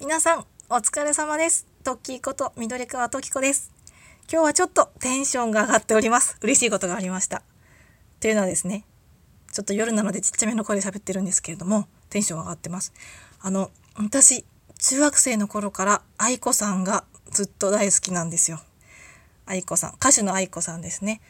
皆さんお疲れ様です。トッキーこと緑川トキコです。今日はちょっとテンションが上がっております。嬉しいことがありました。というのはですねちょっと夜なのでちっちゃめの声で喋ってるんですけれどもテンション上がってます。あの私中学生の頃から愛子さんがずっと大好きなんですよ。愛子さん歌手の愛子さんですね。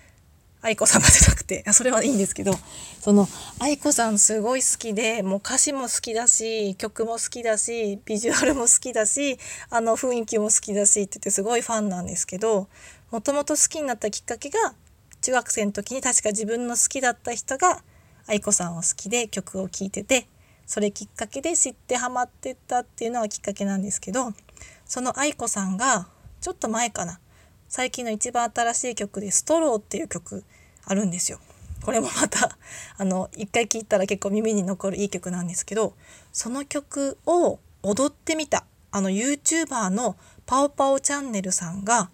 愛子様じゃなくて。それはいいんですけど。その愛子さんすごい好きでもう歌詞も好きだし曲も好きだしビジュアルも好きだしあの雰囲気も好きだしって言ってすごいファンなんですけどもともと好きになったきっかけが中学生の時に確か自分の好きだった人が愛子さんを好きで曲を聴いててそれきっかけで知ってハマってったっていうのがきっかけなんですけどその愛子さんがちょっと前かな。最近の一番新しい曲で「ストロー」っていう曲あるんですよ。これもまた あの一回聴いたら結構耳に残るいい曲なんですけどその曲を踊ってみたあの YouTuber のパオパオチャンネルさんが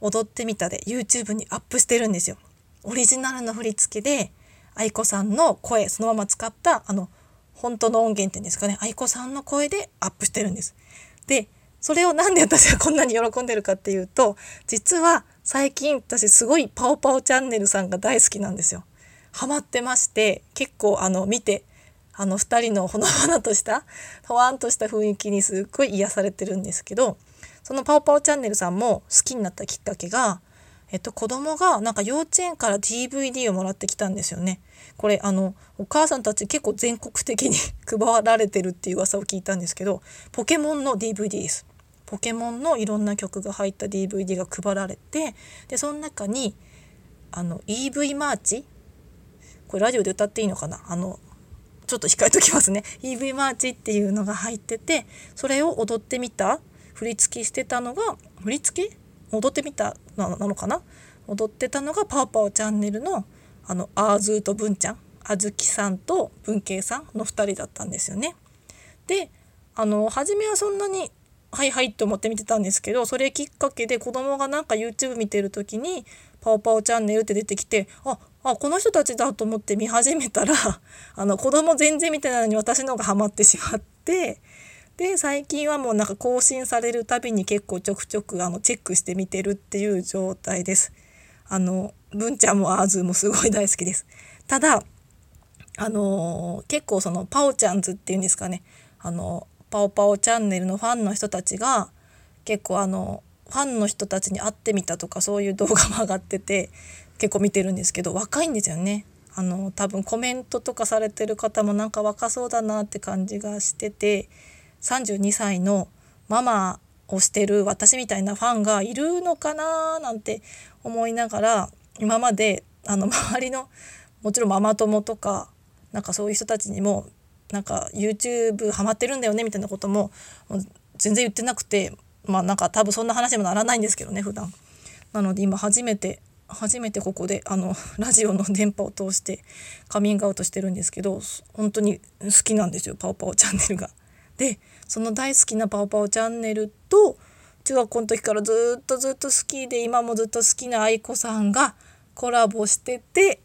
踊ってみたで YouTube にアップしてるんですよ。オリジナルの振り付けで愛子さんの声そのまま使ったあの本当の音源っていうんですかね愛子さんの声でアップしてるんです。でそれをなんで私はこんなに喜んでるかっていうと実は最近私すごいパオパオチャンネルさんが大好きなんですよ。ハマってまして結構あの見てあの2人のほのぼのとしたほわんとした雰囲気にすっごい癒されてるんですけどそのパオパオチャンネルさんも好きになったきっかけが、えっと、子供がなんか幼稚園から DVD をもらってきたんですよね。これあのお母さんたち結構全国的に 配られてるっていう噂を聞いたんですけどポケモンの DVD です。ポケモンのいろんな曲が入った DVD が配られてでその中にあの EV マーチ？これラジオで歌っていいのかな？あのちょっと控えときますね。EV マーチっていうのが入っててそれを踊ってみた振り付けしてたのが振り付け？踊ってみた？なのかな？踊ってたのがパオパオチャンネルのあのあーずーとぶんちゃん。あずきさんとぶんけいさんの2人だったんですよね。であの初めはそんなにはいはいって思って見てたんですけどそれきっかけで子供がなんか YouTube 見てる時に「パオパオチャンネル」って出てきてああこの人たちだと思って見始めたら あの子供全然見てないのに私の方がハマってしまってで最近はもうなんか更新されるたびに結構ちょくちょくあのチェックして見てるっていう状態です。あの文ちゃんもアーズもすごい大好きです。ただあのー、結構そのパオちゃんズっていうんですかねあのパオパオチャンネルのファンの人たちが結構あのファンの人たちに会ってみたとかそういう動画も上がってて結構見てるんですけど若いんですよね。あの多分コメントとかされてる方もなんか若そうだなって感じがしてて32歳のママをしてる私みたいなファンがいるのかななんて思いながら今まであの周りのもちろんママ友とかなんかそういう人たちにもなんか YouTube ハマってるんだよねみたいなことも全然言ってなくてまあなんか多分そんな話にもならないんですけどね普段なので今初めて初めてここであの ラジオの電波を通してカミングアウトしてるんですけど本当に好きなんですよパオパオチャンネルが。でその大好きなパオパオチャンネルと中学校の時からずっとずっと好きで今もずっと好きな愛子さんがコラボしてて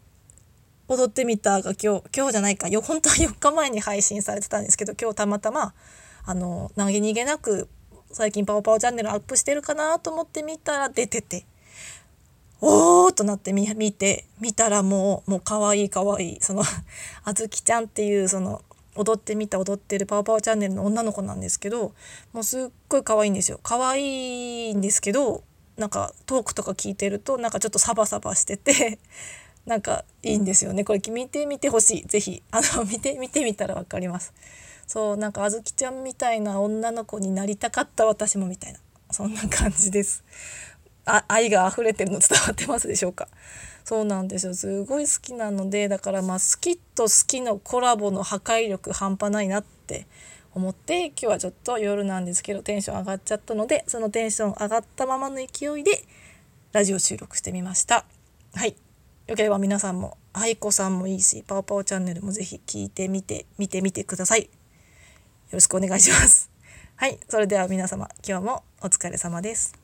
踊ってみたが今日今日じゃないか。よ 本当は4日前に配信されてたんですけど今日たまたまあの投げ逃げなく最近パオパオチャンネルアップしてるかなと思って見たら出てておーとなって見て見たらもうもう可愛い可愛いその あずきちゃんっていうその踊ってみた踊ってるパオパオチャンネルの女の子なんですけどもうすっごい可愛いんですよ。可愛いんですけどなんかトークとか聞いてるとなんかちょっとサバサバしてて なんかいいんですよね。これ見てみてほしい。是非 あの見て見てみたら分かります。そうなんかあずきちゃんみたいな女の子になりたかった私もみたいな。そんな感じです。あ愛が溢れてるの伝わってますでしょうか？そうなんですよ。すごい好きなのでだからまあ好きと好きのコラボの破壊力半端ないなって思って今日はちょっと夜なんですけどテンション上がっちゃったのでそのテンション上がったままの勢いでラジオ収録してみました。はい。よければ皆さんも愛子さんもいいしパオパオチャンネルもぜひ聞いてみて見てみてください。よろしくお願いします。はいそれでは皆様今日もお疲れ様です。